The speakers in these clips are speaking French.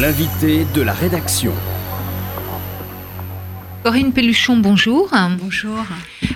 L'invité de la rédaction. Corinne Pelluchon, bonjour. Bonjour.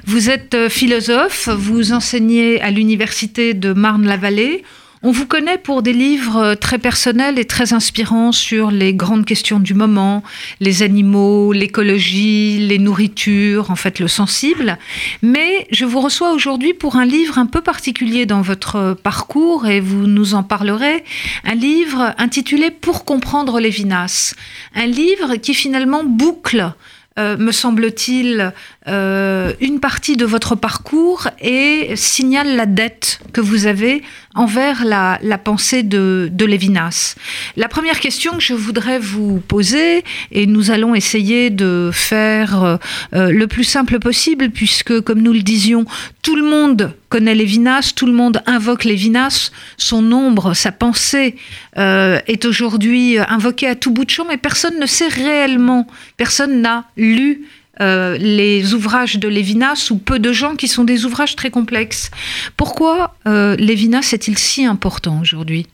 Vous êtes euh, philosophe, vous enseignez à l'université de Marne-la-Vallée. On vous connaît pour des livres euh, très personnels et très inspirants sur les grandes questions du moment, les animaux, l'écologie, les nourritures, en fait le sensible. Mais je vous reçois aujourd'hui pour un livre un peu particulier dans votre parcours et vous nous en parlerez. Un livre intitulé Pour comprendre Lévinas. Un livre qui finalement boucle euh, me semble-t-il, euh, une partie de votre parcours et signale la dette que vous avez envers la, pensée de, Lévinas. La première question que je voudrais vous poser, et nous allons essayer de faire euh, le plus simple possible, puisque, comme nous le disions, tout le monde connaît Lévinas, tout le monde invoque Lévinas, son ombre, sa pensée est aujourd'hui invoquée à tout bout de champ, mais personne ne sait réellement, personne n'a lu euh, les ouvrages de Lévinas ou peu de gens qui sont des ouvrages très complexes. Pourquoi euh, Lévinas est-il si important aujourd'hui?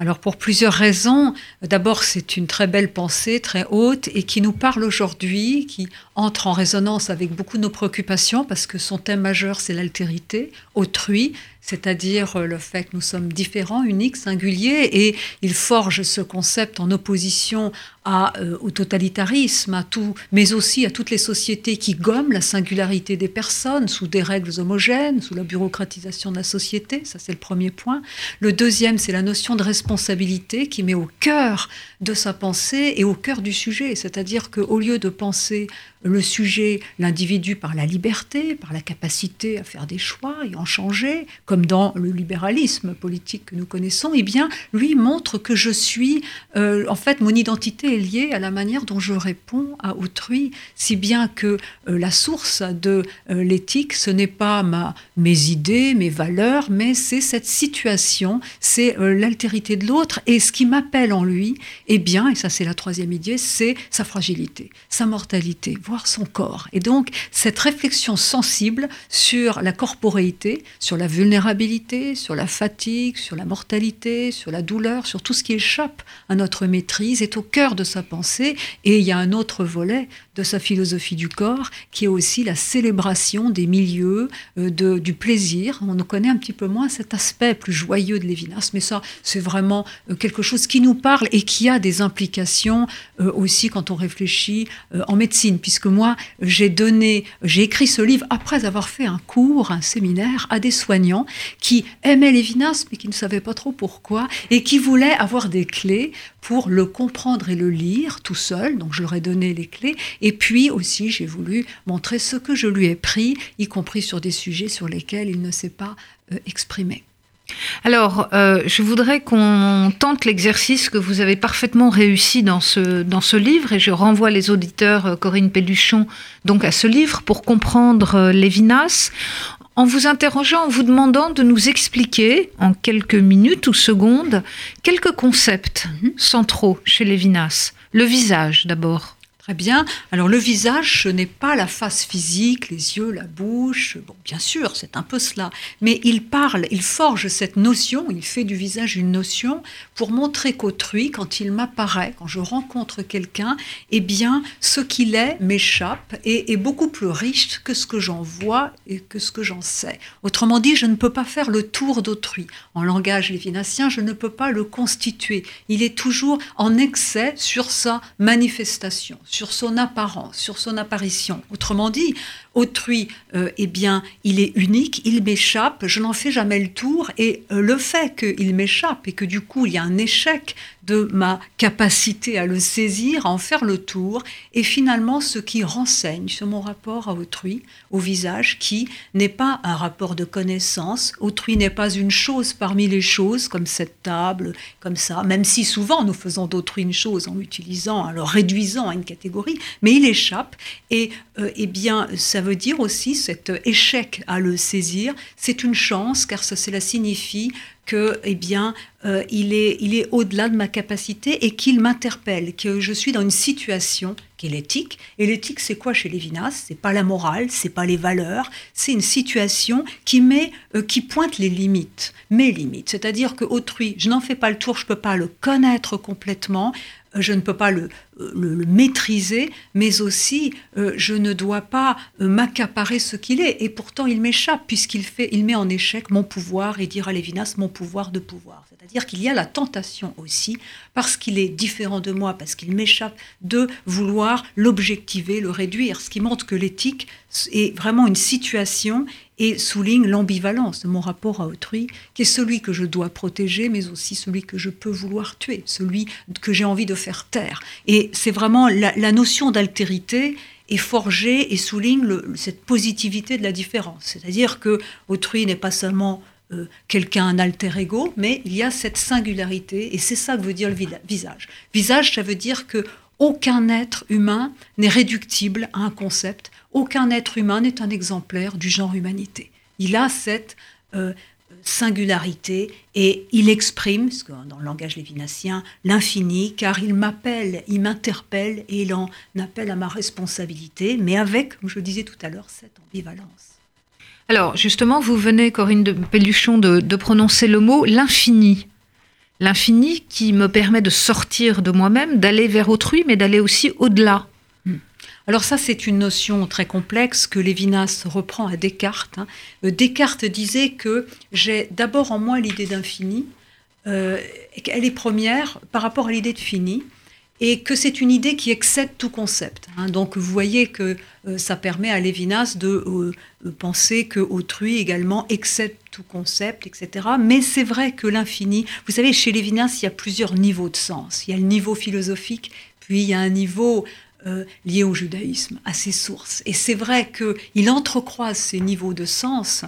Alors pour plusieurs raisons. D'abord, c'est une très belle pensée, très haute, et qui nous parle aujourd'hui, qui entre en résonance avec beaucoup de nos préoccupations, parce que son thème majeur, c'est l'altérité, autrui, c'est-à-dire euh, le fait que nous sommes différents, uniques, singuliers, et il forge ce concept en opposition euh, au totalitarisme, à tout, mais aussi à toutes les sociétés qui gomment la singularité des personnes sous des règles homogènes, sous la bureaucratisation de la société. Ça, c'est le premier point. Le deuxième, c'est la notion de responsabilité qui met au cœur de sa pensée et au cœur du sujet. C'est-à-dire qu'au lieu de penser le sujet, l'individu par la liberté, par la capacité à faire des choix et en changer, comme dans le libéralisme politique que nous connaissons, eh bien, lui montre que je suis, euh, en fait, mon identité est liée à la manière dont je réponds à autrui, si bien que euh, la source de euh, l'éthique, ce n'est pas ma, mes idées, mes valeurs, mais c'est cette situation, c'est l'altérité de l'autre, et ce qui m'appelle en lui, eh bien, et ça c'est la troisième idée, c'est sa fragilité, sa mortalité, son corps. Et donc, cette réflexion sensible sur la corporéité, sur la vulnérabilité, sur la fatigue, sur la mortalité, sur la douleur, sur tout ce qui échappe à notre maîtrise, est au cœur de sa pensée. Et il y a un autre volet de sa philosophie du corps qui est aussi la célébration des milieux, euh, du plaisir. On connaît un petit peu moins cet aspect plus joyeux de Lévinas, mais ça, c'est vraiment euh, quelque chose qui nous parle et qui a des implications euh, aussi quand on réfléchit en médecine, puisque moi, j'ai donné, j'ai écrit ce livre après avoir fait un cours, un séminaire à des soignants qui aimaient Lévinas, mais qui ne savaient pas trop pourquoi, et qui voulaient avoir des clés pour le comprendre et le lire tout seul. Donc, je leur ai donné les clés. Et puis aussi, j'ai voulu montrer ce que je lui ai pris, y compris sur des sujets sur lesquels il ne s'est pas euh, exprimé. Alors, euh, je voudrais qu'on tente l'exercice que vous avez parfaitement réussi dans ce, dans ce livre, et je renvoie les auditeurs, euh, Corinne Pelluchon, donc à ce livre pour comprendre euh, Lévinas, en vous interrogeant, en vous demandant de nous expliquer, en quelques minutes ou secondes, quelques concepts mhm. centraux chez Lévinas. Le visage d'abord. Très bien. Alors le visage, ce n'est pas la face physique, les yeux, la bouche. Bon, bien sûr, c'est un peu cela. Mais il parle, il forge cette notion, il fait du visage une notion pour montrer qu'autrui, quand il m'apparaît, quand je rencontre quelqu'un, eh bien, ce qu'il est m'échappe et est beaucoup plus riche que ce que j'en vois et que ce que j'en sais. Autrement dit, je ne peux pas faire le tour d'autrui. En langage lévinassien, je ne peux pas le constituer. Il est toujours en excès sur sa manifestation sur son apparence, sur son apparition. Autrement dit, autrui, euh, eh bien, il est unique, il m'échappe, je n'en fais jamais le tour, et euh, le fait qu'il m'échappe et que du coup il y a un échec de ma capacité à le saisir, à en faire le tour, est finalement ce qui renseigne sur mon rapport à autrui, au visage, qui n'est pas un rapport de connaissance. Autrui n'est pas une chose parmi les choses, comme cette table, comme ça, même si souvent nous faisons d'autrui une chose en l'utilisant, en le réduisant à une catégorie, mais il échappe, et euh, eh bien, ça veut dire aussi cet échec à le saisir, c'est une chance, car ça cela signifie que, eh bien, euh, il est, il est au-delà de ma capacité et qu'il m'interpelle, que je suis dans une situation qui est l'éthique. Et l'éthique, c'est quoi chez Lévinas? C'est pas la morale, c'est pas les valeurs, c'est une situation qui met, euh, qui pointe les limites, mes limites. C'est-à-dire que autrui, je n'en fais pas le tour, je peux pas le connaître complètement, je ne peux pas le, le, maîtriser, mais aussi euh, je ne dois pas euh, m'accaparer ce qu'il est. Et pourtant, il m'échappe puisqu'il fait, il met en échec mon pouvoir et dire à Lévinas mon pouvoir de pouvoir. C'est-à-dire qu'il y a la tentation aussi, parce qu'il est différent de moi, parce qu'il m'échappe, de vouloir l'objectiver, le réduire. Ce qui montre que l'éthique est vraiment une situation et souligne l'ambivalence de mon rapport à autrui, qui est celui que je dois protéger, mais aussi celui que je peux vouloir tuer, celui que j'ai envie de faire taire. Et c'est vraiment la, notion d'altérité est forgée et souligne cette positivité de la différence. C'est-à-dire que autrui n'est pas seulement euh, quelqu'un, un alter ego, mais il y a cette singularité, et c'est ça que veut dire le visage. Visage, ça veut dire que aucun être humain n'est réductible à un concept, aucun être humain n'est un exemplaire du genre humanité. Il a cette euh, singularité et il exprime, dans le langage lévinassien, l'infini, car il m'appelle, il m'interpelle et il en appelle à ma responsabilité, mais avec, comme je disais tout à l'heure, cette ambivalence. Alors justement, vous venez, Corinne de Pelluchon, de prononcer le mot l'infini. L'infini qui me permet de sortir de moi-même, d'aller vers autrui, mais d'aller aussi au-delà. Alors ça, c'est une notion très complexe que Lévinas reprend à Descartes. Hein. Euh, Descartes disait que j'ai d'abord en moi l'idée d'infini, euh, qu'elle est première par rapport à l'idée de fini, et que c'est une idée qui excède tout concept. Hein. Donc vous voyez que euh, ça permet à Lévinas de penser que autrui également excède tout concept, etc. Mais c'est vrai que l'infini, vous savez, chez Lévinas, il y a plusieurs niveaux de sens. Il y a le niveau philosophique, puis il y a un niveau euh, lié au judaïsme, à ses sources. Et c'est vrai qu'il entrecroise ces niveaux de sens,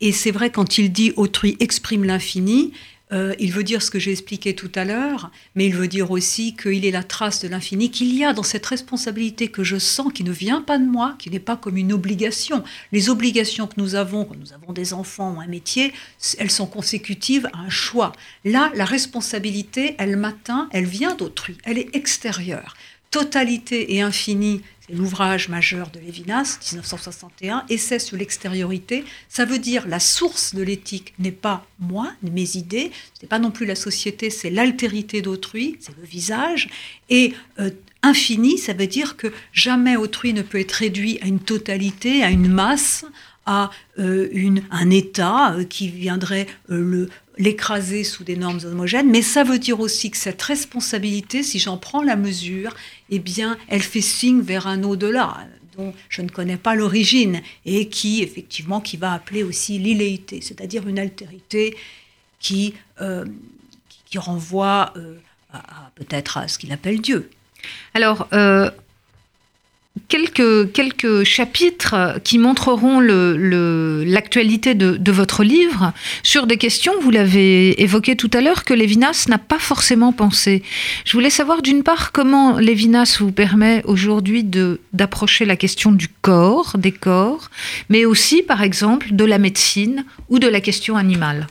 et c'est vrai quand il dit autrui exprime l'infini, euh, il veut dire ce que j'ai expliqué tout à l'heure, mais il veut dire aussi qu'il est la trace de l'infini, qu'il y a dans cette responsabilité que je sens, qui ne vient pas de moi, qui n'est pas comme une obligation. Les obligations que nous avons, quand nous avons des enfants ou un métier, elles sont consécutives à un choix. Là, la responsabilité, elle m'atteint, elle vient d'autrui, elle est extérieure. Totalité et infini, c'est l'ouvrage majeur de Lévinas, 1961, Essai sur l'extériorité. Ça veut dire la source de l'éthique n'est pas moi, mes idées, ce n'est pas non plus la société, c'est l'altérité d'autrui, c'est le visage. Et euh, infini, ça veut dire que jamais autrui ne peut être réduit à une totalité, à une masse, à euh, un état euh, qui viendrait le, l'écraser sous des normes homogènes, mais ça veut dire aussi que cette responsabilité, si j'en prends la mesure, eh bien, elle fait signe vers un au-delà dont je ne connais pas l'origine et qui, effectivement, qui va appeler aussi l'illéité, c'est-à-dire une altérité qui, euh, qui renvoie euh, peut-être à ce qu'il appelle Dieu. Alors, euh, quelques, quelques chapitres qui montreront l'actualité de, de, votre livre sur des questions, vous l'avez évoqué tout à l'heure, que Lévinas n'a pas forcément pensé. Je voulais savoir d'une part comment Lévinas vous permet aujourd'hui d'approcher la question du corps, des corps, mais aussi par exemple de la médecine ou de la question animale.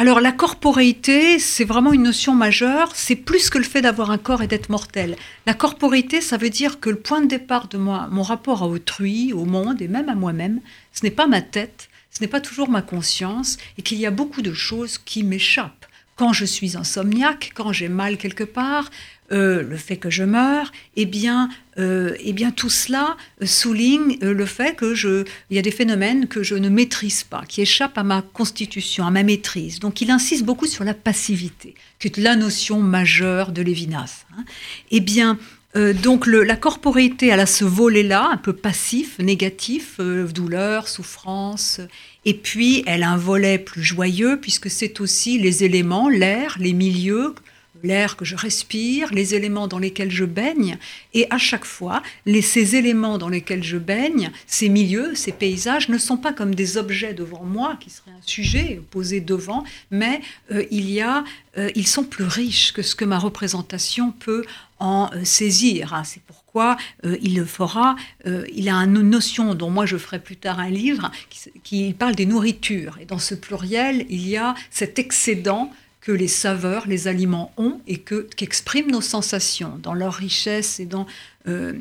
Alors la corporéité, c'est vraiment une notion majeure, c'est plus que le fait d'avoir un corps et d'être mortel. La corporéité, ça veut dire que le point de départ de moi, mon rapport à autrui, au monde et même à moi-même, ce n'est pas ma tête, ce n'est pas toujours ma conscience, et qu'il y a beaucoup de choses qui m'échappent. Quand je suis insomniaque, quand j'ai mal quelque part, euh, le fait que je meurs, eh bien, euh, eh bien tout cela souligne euh, le fait que je, il y a des phénomènes que je ne maîtrise pas, qui échappent à ma constitution, à ma maîtrise. Donc, il insiste beaucoup sur la passivité, qui est la notion majeure de Lévinas. Hein. Eh bien, donc la corporéité, elle a ce volet-là, un peu passif, négatif, douleur, souffrance, et puis elle a un volet plus joyeux, puisque c'est aussi les éléments, l'air, les milieux, l'air que je respire, les éléments dans lesquels je baigne, et à chaque fois, les, ces éléments dans lesquels je baigne, ces milieux, ces paysages, ne sont pas comme des objets devant moi, qui seraient un sujet posé devant, mais euh, il y a, euh, ils sont plus riches que ce que ma représentation peut en euh, saisir. Hein. C'est pourquoi il le fera. il a une notion dont moi je ferai plus tard un livre qui, qui parle des nourritures. Et dans ce pluriel, il y a cet excédent que les saveurs, les aliments ont et que qu'expriment nos sensations dans leur richesse et dans, euh,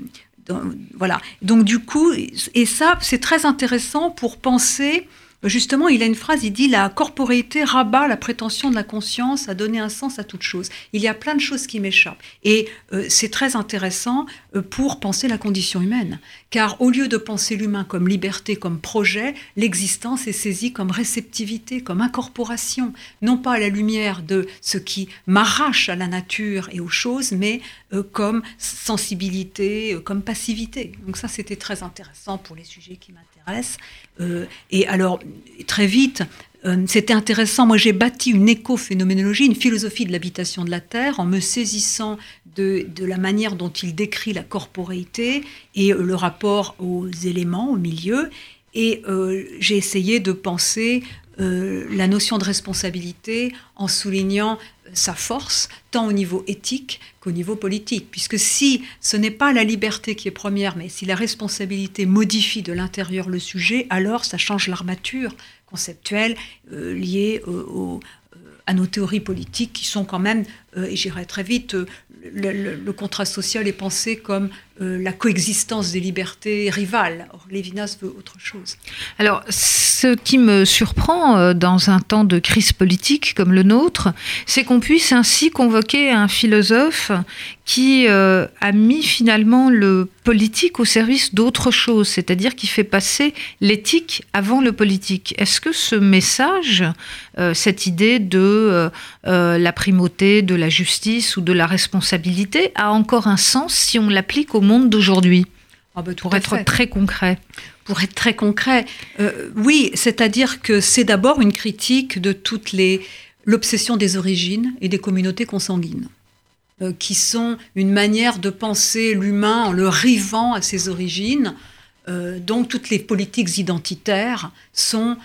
voilà. Donc du coup, et ça c'est très intéressant pour penser Justement, il a une phrase, il dit La corporéité rabat la prétention de la conscience à donner un sens à toute chose. Il y a plein de choses qui m'échappent. Et euh, c'est très intéressant euh, pour penser la condition humaine. Car au lieu de penser l'humain comme liberté, comme projet, l'existence est saisie comme réceptivité, comme incorporation, non pas à la lumière de ce qui m'arrache à la nature et aux choses, mais euh, comme sensibilité, comme passivité. Donc ça, c'était très intéressant pour les sujets qui m'intéressent. Et alors, très vite, euh, c'était intéressant. Moi, j'ai bâti une écophénoménologie, une philosophie de l'habitation de la Terre, en me saisissant de, la manière dont il décrit la corporéité et le rapport aux éléments, au milieu. Et euh, j'ai essayé de penser euh, la notion de responsabilité en soulignant sa force, tant au niveau éthique qu'au niveau politique. Puisque si ce n'est pas la liberté qui est première, mais si la responsabilité modifie de l'intérieur le sujet, alors ça change l'armature conceptuelle euh, liée à nos théories politiques qui sont quand même, euh, et j'irai très vite, le, contrat social est pensé comme euh, la coexistence des libertés rivales. Or, Lévinas veut autre chose. Alors, ce qui me surprend euh, dans un temps de crise politique comme le nôtre, c'est qu'on puisse ainsi convoquer un philosophe qui euh, a mis finalement le politique au service d'autre chose, c'est-à-dire qui fait passer l'éthique avant le politique. Est-ce que ce message, cette idée de la primauté de la justice ou de la responsabilité a encore un sens si on l'applique au monde d'aujourd'hui ah bah, Pour être très concret. Pour être très concret, euh, oui, c'est-à-dire que c'est d'abord une critique de toute les l'obsession des origines et des communautés consanguines, euh, qui sont une manière de penser l'humain en le rivant à ses origines. Euh, donc toutes les politiques identitaires sont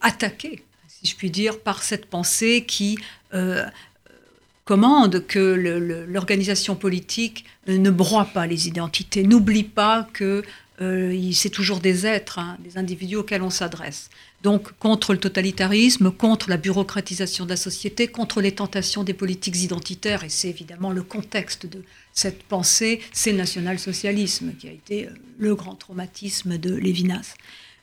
attaquées, si je puis dire, par cette pensée qui commande que l'organisation politique ne broie pas les identités, n'oublie pas que euh, c'est toujours des êtres, hein, des individus auxquels on s'adresse. Donc contre le totalitarisme, contre la bureaucratisation de la société, contre les tentations des politiques identitaires, et c'est évidemment le contexte de cette pensée, c'est le national-socialisme qui a été euh, le grand traumatisme de Lévinas.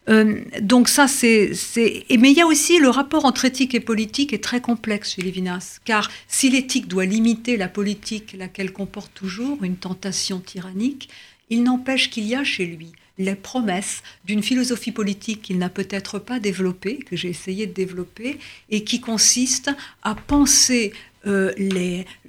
Euh, donc ça, c'est... Mais il y a aussi le rapport entre éthique et politique est très complexe chez Lévinas, car si l'éthique doit limiter la politique, laquelle comporte toujours une tentation tyrannique, il n'empêche qu'il y a chez lui les promesses d'une philosophie politique qu'il n'a peut-être pas développée, que j'ai essayé de développer, et qui consiste à penser euh,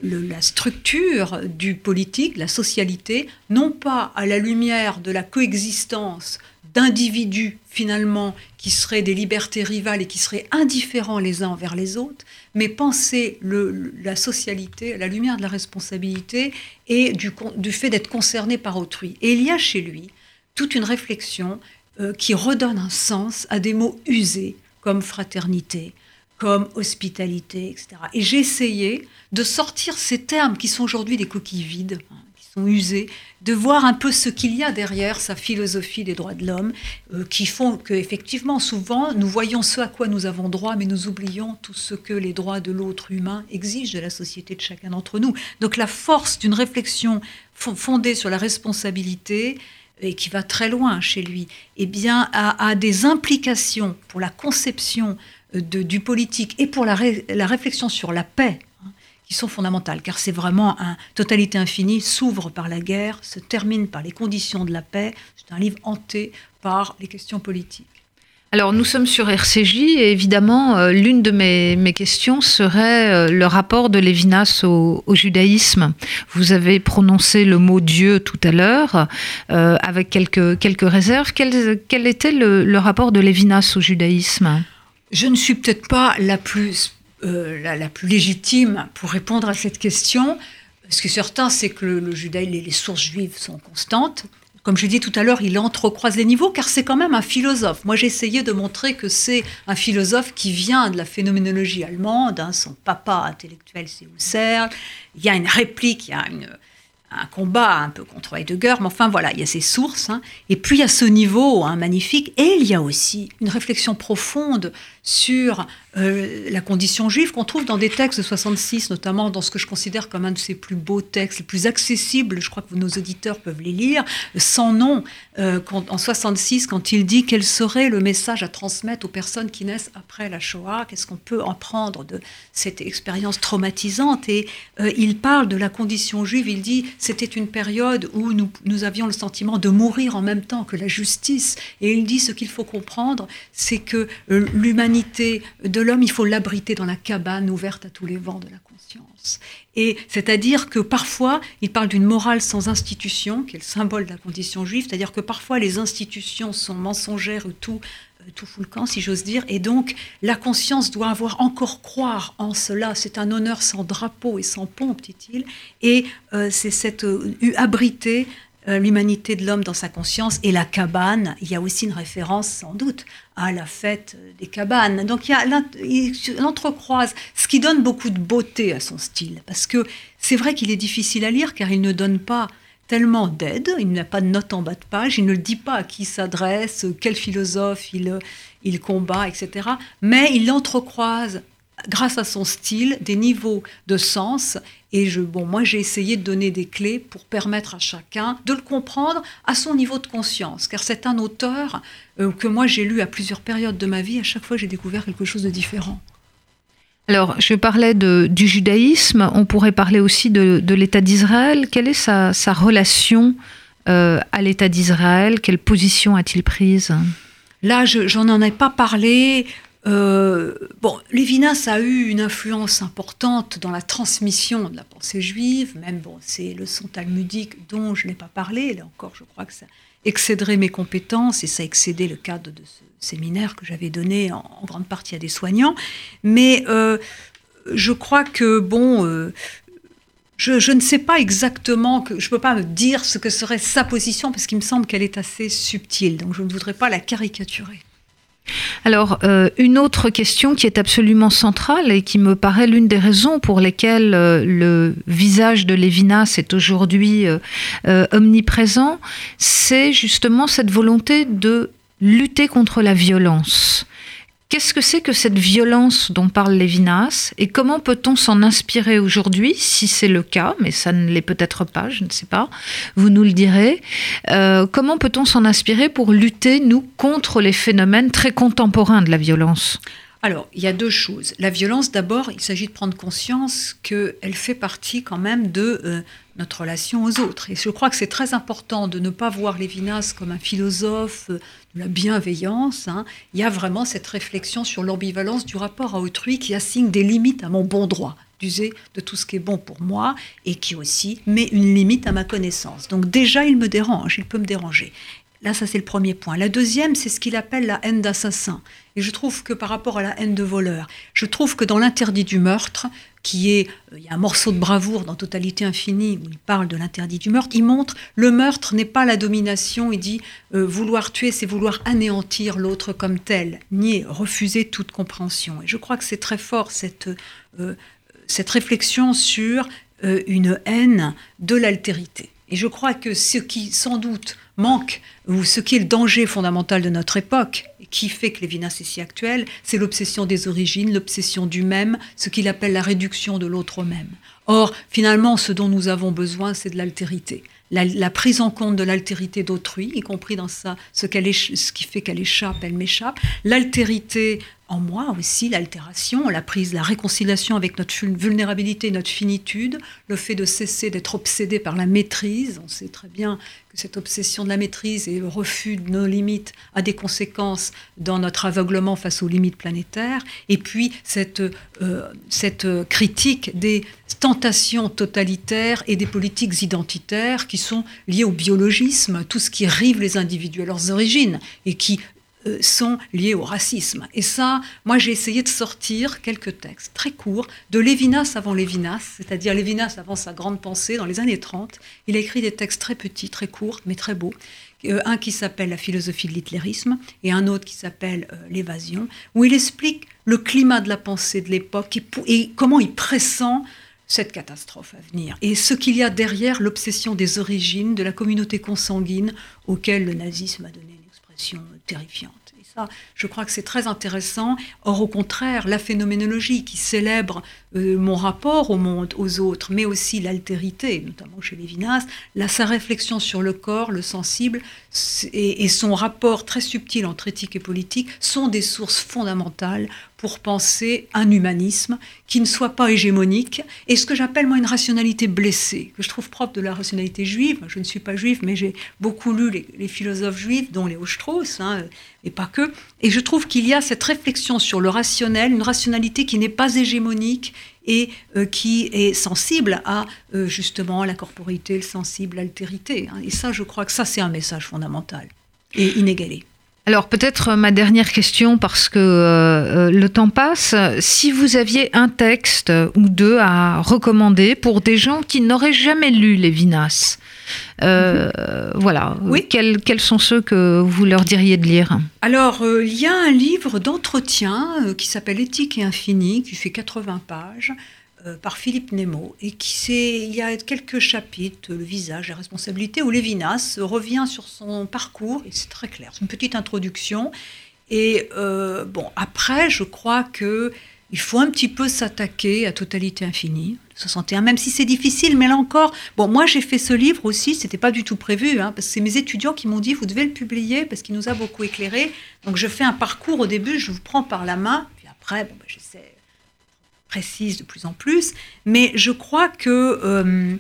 la structure du politique, la socialité, non pas à la lumière de la coexistence d'individus finalement qui seraient des libertés rivales et qui seraient indifférents les uns envers les autres, mais penser la socialité à la lumière de la responsabilité et du, du fait d'être concerné par autrui. Et il y a chez lui toute une réflexion euh, qui redonne un sens à des mots usés comme fraternité, comme hospitalité, etc. Et j'ai essayé de sortir ces termes qui sont aujourd'hui des coquilles vides, hein, sont usés, de voir un peu ce qu'il y a derrière sa philosophie des droits de l'homme, euh, qui font que effectivement souvent nous voyons ce à quoi nous avons droit, mais nous oublions tout ce que les droits de l'autre humain exigent de la société de chacun d'entre nous. Donc la force d'une réflexion fondée sur la responsabilité et qui va très loin chez lui, eh bien, a, des implications pour la conception euh, du politique et pour la réflexion sur la paix qui sont fondamentales, car c'est vraiment un totalité infinie, s'ouvre par la guerre, se termine par les conditions de la paix. C'est un livre hanté par les questions politiques. Alors nous sommes sur RCJ et évidemment euh, l'une de mes, mes, questions serait euh, le rapport de Lévinas au, judaïsme. Vous avez prononcé le mot Dieu tout à l'heure euh, avec quelques, quelques réserves. Quel, quel était le, le rapport de Lévinas au judaïsme? Je ne suis peut-être pas la plus euh, la, plus légitime pour répondre à cette question. Ce qui est certain, c'est que le, judaïsme, les, sources juives sont constantes. Comme je disais tout à l'heure, il entrecroise les niveaux car c'est quand même un philosophe. Moi, j'ai essayé de montrer que c'est un philosophe qui vient de la phénoménologie allemande. Hein. son papa intellectuel, c'est Husserl. Il y a une réplique, il y a une, un combat un peu contre Heidegger, mais enfin voilà, il y a ces sources. Hein. Et puis à ce niveau hein, magnifique, et il y a aussi une réflexion profonde sur euh, la condition juive qu'on trouve dans des textes de 66, notamment dans ce que je considère comme un de ses plus beaux textes, les plus accessibles, je crois que nos auditeurs peuvent les lire, sans nom, euh, en 66, quand il dit quel serait le message à transmettre aux personnes qui naissent après la Shoah, qu'est-ce qu'on peut en prendre de cette expérience traumatisante. Et euh, il parle de la condition juive, il dit c'était une période où nous, nous avions le sentiment de mourir en même temps que la justice. Et il dit ce qu'il faut comprendre, c'est que l'humanité de l'homme, il faut l'abriter dans la cabane ouverte à tous les vents de la conscience. Et c'est-à-dire que parfois, il parle d'une morale sans institution, qui est le symbole de la condition juive, c'est-à-dire que parfois les institutions sont mensongères ou tout, euh, tout fout le camp, si j'ose dire, et donc la conscience doit avoir encore croire en cela. C'est un honneur sans drapeau et sans pompe, dit-il, et euh, c'est cette euh, abriter euh, l'humanité de l'homme dans sa conscience et la cabane. Il y a aussi une référence sans doute à la fête des cabanes. Donc il, y a, il entrecroise, ce qui donne beaucoup de beauté à son style, parce que c'est vrai qu'il est difficile à lire car il ne donne pas tellement d'aide, il n'a pas de note en bas de page, il ne dit pas à qui s'adresse, quel philosophe il, il combat, etc. Mais il entrecroise grâce à son style, des niveaux de sens. Et je, bon, moi, j'ai essayé de donner des clés pour permettre à chacun de le comprendre à son niveau de conscience. Car c'est un auteur euh, que moi, j'ai lu à plusieurs périodes de ma vie. À chaque fois, j'ai découvert quelque chose de différent. Alors, je parlais du judaïsme, on pourrait parler aussi de, l'État d'Israël. Quelle est sa, relation euh, à l'État d'Israël? Quelle position a-t-il prise? Là, je n'en ai pas parlé. Euh, bon, Lévinas a eu une influence importante dans la transmission de la pensée juive, même bon, ces leçons talmudiques dont je n'ai pas parlé, là encore, je crois que ça excéderait mes compétences et ça excédait le cadre de ce séminaire que j'avais donné en, grande partie à des soignants. Mais euh, je crois que, bon, euh, je, ne sais pas exactement, que, je ne peux pas me dire ce que serait sa position parce qu'il me semble qu'elle est assez subtile, donc je ne voudrais pas la caricaturer. Alors, euh, une autre question qui est absolument centrale et qui me paraît l'une des raisons pour lesquelles euh, le visage de Lévinas est aujourd'hui euh, omniprésent, c'est justement cette volonté de lutter contre la violence. Qu'est-ce que c'est que cette violence dont parle Lévinas et comment peut-on s'en inspirer aujourd'hui, si c'est le cas, mais ça ne l'est peut-être pas, je ne sais pas, vous nous le direz. Euh, comment peut-on s'en inspirer pour lutter, nous, contre les phénomènes très contemporains de la violence? Alors, il y a deux choses. La violence, d'abord, il s'agit de prendre conscience qu'elle fait partie quand même de euh, notre relation aux autres. Et je crois que c'est très important de ne pas voir Lévinas comme un philosophe euh, la bienveillance. Hein. Il y a vraiment cette réflexion sur l'ambivalence du rapport à autrui qui assigne des limites à mon bon droit d'user de tout ce qui est bon pour moi et qui aussi met une limite à ma connaissance. Donc déjà, il me dérange, il peut me déranger. Là, ça c'est le premier point. La deuxième, c'est ce qu'il appelle la haine d'assassin. Et je trouve que par rapport à la haine de voleur, je trouve que dans l'interdit du meurtre, qui est, euh, il y a un morceau de bravoure dans Totalité Infinie où il parle de l'interdit du meurtre, il montre le meurtre n'est pas la domination, il dit euh, vouloir tuer, c'est vouloir anéantir l'autre comme tel, nier, refuser toute compréhension. Et je crois que c'est très fort cette, euh, cette réflexion sur une haine de l'altérité. Et je crois que ce qui sans doute manque, ou ce qui est le danger fondamental de notre époque, qui fait que Lévinas est si actuel, c'est l'obsession des origines, l'obsession du même, ce qu'il appelle la réduction de l'autre même. Or, finalement, ce dont nous avons besoin, c'est de l'altérité. La, prise en compte de l'altérité d'autrui, y compris dans ça, ce, ce qui fait qu'elle échappe, elle m'échappe. L'altérité en moi aussi l'altération, la prise, la réconciliation avec notre vulnérabilité, notre finitude, le fait de cesser d'être obsédé par la maîtrise. On sait très bien que cette obsession de la maîtrise et le refus de nos limites a des conséquences dans notre aveuglement face aux limites planétaires. Et puis cette, euh, cette critique des tentations totalitaires et des politiques identitaires qui sont liées au biologisme, tout ce qui rive les individus à leurs origines et qui euh, sont liés au racisme. Et ça, moi j'ai essayé de sortir quelques textes très courts de Lévinas avant Lévinas, c'est-à-dire Lévinas avant sa grande pensée dans les années 30. Il a écrit des textes très petits, très courts, mais très beaux. Euh, un qui s'appelle La philosophie de l'hitlérisme et un autre qui s'appelle euh, L'évasion, où il explique le climat de la pensée de l'époque et, comment il pressent cette catastrophe à venir. Et ce qu'il y a derrière l'obsession des origines de la communauté consanguine auquel le nazisme a donné terrifiante. Et ça, je crois que c'est très intéressant. Or, au contraire, la phénoménologie qui célèbre euh, mon rapport au monde, aux autres, mais aussi l'altérité, notamment chez Lévinas, là, sa réflexion sur le corps, le sensible, et, son rapport très subtil entre éthique et politique sont des sources fondamentales pour penser un humanisme qui ne soit pas hégémonique, et ce que j'appelle moi une rationalité blessée, que je trouve propre de la rationalité juive. Je ne suis pas juive, mais j'ai beaucoup lu les, philosophes juifs, dont Léo Strauss, hein, et pas que, et je trouve qu'il y a cette réflexion sur le rationnel, une rationalité qui n'est pas hégémonique et euh, qui est sensible à euh, justement la corporité, le sensible, l'altérité. Hein. Et ça, je crois que ça, c'est un message fondamental et inégalé. Alors peut-être ma dernière question parce que euh, le temps passe. Si vous aviez un texte ou deux à recommander pour des gens qui n'auraient jamais lu Lévinas, euh, voilà, oui. quels, sont ceux que vous leur diriez de lire Alors euh, il y a un livre d'entretien qui s'appelle Éthique et Infini qui fait 80 pages euh, par Philippe Nemo et qui il y a quelques chapitres, le visage, la responsabilité, où Lévinas revient sur son parcours et c'est très clair. C'est une petite introduction et euh, bon après, je crois que il faut un petit peu s'attaquer à Totalité Infinie, 61, même si c'est difficile, mais là encore, bon, moi j'ai fait ce livre aussi, c'était pas du tout prévu, hein, parce que c'est mes étudiants qui m'ont dit, vous devez le publier, parce qu'il nous a beaucoup éclairé. Donc je fais un parcours au début, je vous prends par la main, puis après, bon, ben, j'essaie précise de plus en plus, mais je crois que euh,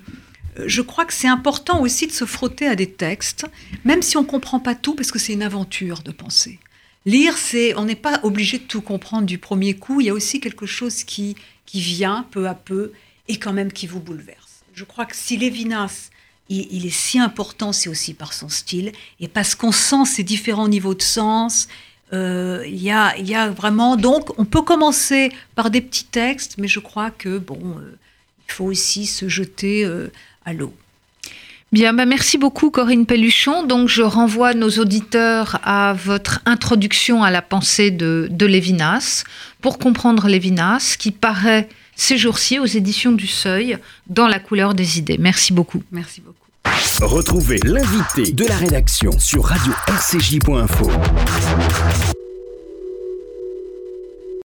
je crois que c'est important aussi de se frotter à des textes, même si on comprend pas tout, parce que c'est une aventure de penser. Lire, c'est on n'est pas obligé de tout comprendre du premier coup. Il y a aussi quelque chose qui qui vient peu à peu et quand même qui vous bouleverse. Je crois que si Lévinas il, est si important, c'est aussi par son style et parce qu'on sent ces différents niveaux de sens euh, il y, a, vraiment. Donc, on peut commencer par des petits textes, mais je crois que bon, euh, il faut aussi se jeter euh, à l'eau. Bien, bah merci beaucoup Corinne Pelluchon. Donc je renvoie nos auditeurs à votre introduction à la pensée de, de Lévinas pour comprendre Lévinas qui paraît ces jours-ci aux éditions du Seuil dans la couleur des idées. Merci beaucoup. Merci beaucoup. Retrouvez l'invité de la rédaction sur radio-rcj.info.